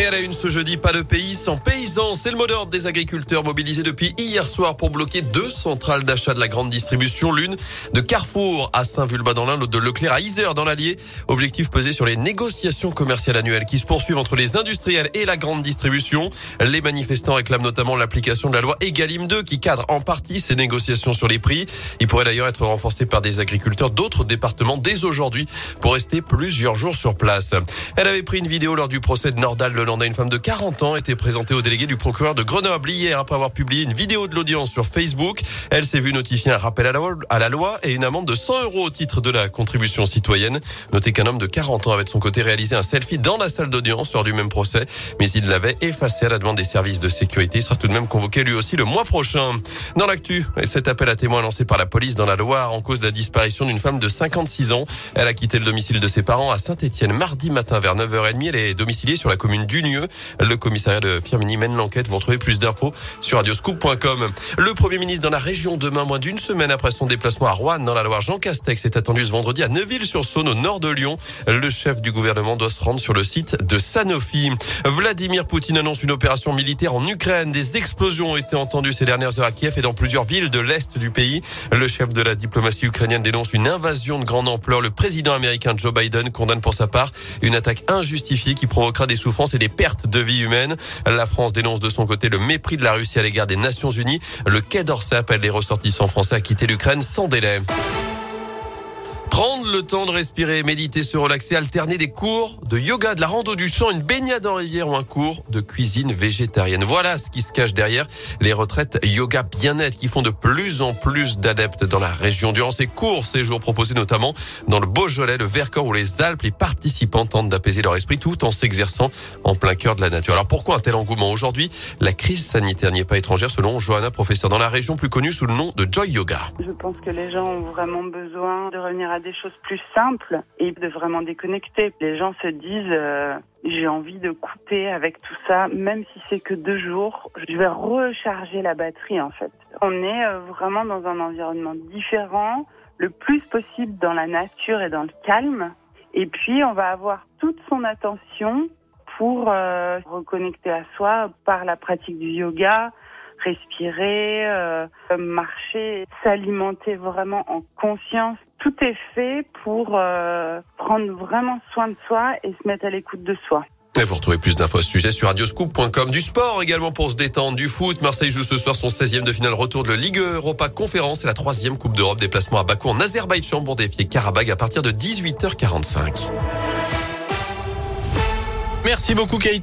Et à la une ce jeudi, pas de pays sans paysans. C'est le mot d'ordre des agriculteurs mobilisés depuis hier soir pour bloquer deux centrales d'achat de la grande distribution. L'une de Carrefour à Saint-Vulbas dans l'Ain, l'autre de Leclerc à Isère dans l'Allier. Objectif pesé sur les négociations commerciales annuelles qui se poursuivent entre les industriels et la grande distribution. Les manifestants réclament notamment l'application de la loi Egalim 2 qui cadre en partie ces négociations sur les prix. Il pourrait d'ailleurs être renforcé par des agriculteurs d'autres départements dès aujourd'hui pour rester plusieurs jours sur place. Elle avait pris une vidéo lors du procès de Nordal le une femme de 40 ans, était présentée au délégué du procureur de Grenoble hier après avoir publié une vidéo de l'audience sur Facebook. Elle s'est vue notifier un rappel à la, loi, et une amende de 100 euros au titre de la contribution citoyenne. Notez qu'un homme de 40 ans avait de son côté réalisé un selfie dans la salle d'audience lors du même procès, mais il l'avait effacé à la demande des services de sécurité. Il sera tout de même convoqué lui aussi le mois prochain. Dans l'actu, cet appel à témoins lancé par la police dans la Loire en cause de la disparition d'une femme de 56 ans. Elle a quitté le domicile de ses parents à Saint-Etienne mardi matin vers 9h30. Elle est domiciliée sur la commune du le commissariat de Firmini mène l'enquête. Vous retrouvez plus d'infos sur radioscoop.com. Le Premier ministre dans la région demain, moins d'une semaine après son déplacement à Rouen dans la Loire, Jean Castex est attendu ce vendredi à Neuville-sur-Saône au nord de Lyon. Le chef du gouvernement doit se rendre sur le site de Sanofi. Vladimir Poutine annonce une opération militaire en Ukraine. Des explosions ont été entendues ces dernières heures à Kiev et dans plusieurs villes de l'est du pays. Le chef de la diplomatie ukrainienne dénonce une invasion de grande ampleur. Le président américain Joe Biden condamne pour sa part une attaque injustifiée qui provoquera des souffrances et des pertes de vie humaine. La France dénonce de son côté le mépris de la Russie à l'égard des Nations Unies. Le Quai d'Orsay appelle les ressortissants français à quitter l'Ukraine sans délai. Prendre le temps de respirer, méditer, se relaxer, alterner des cours de yoga, de la rando du champ, une baignade en rivière ou un cours de cuisine végétarienne. Voilà ce qui se cache derrière les retraites yoga bien-être qui font de plus en plus d'adeptes dans la région. Durant ces cours, ces jours proposés notamment dans le Beaujolais, le Vercors ou les Alpes, les participants tentent d'apaiser leur esprit tout en s'exerçant en plein cœur de la nature. Alors pourquoi un tel engouement aujourd'hui? La crise sanitaire n'y est pas étrangère selon Johanna, professeure dans la région plus connue sous le nom de Joy Yoga. Je pense que les gens ont vraiment besoin de revenir à des choses plus simples et de vraiment déconnecter. Les gens se disent euh, j'ai envie de couper avec tout ça, même si c'est que deux jours, je vais recharger la batterie en fait. On est euh, vraiment dans un environnement différent, le plus possible dans la nature et dans le calme. Et puis on va avoir toute son attention pour euh, reconnecter à soi par la pratique du yoga, respirer, euh, marcher, s'alimenter vraiment en conscience. Tout est fait pour euh, prendre vraiment soin de soi et se mettre à l'écoute de soi. Et vous retrouvez plus d'infos à ce sujet sur radioscoop.com. Du sport également pour se détendre, du foot. Marseille joue ce soir son 16e de finale retour de la Ligue Europa Conférence et la troisième Coupe d'Europe. Déplacement à Bakou en Azerbaïdjan pour défier Karabag à partir de 18h45. Merci beaucoup Kate.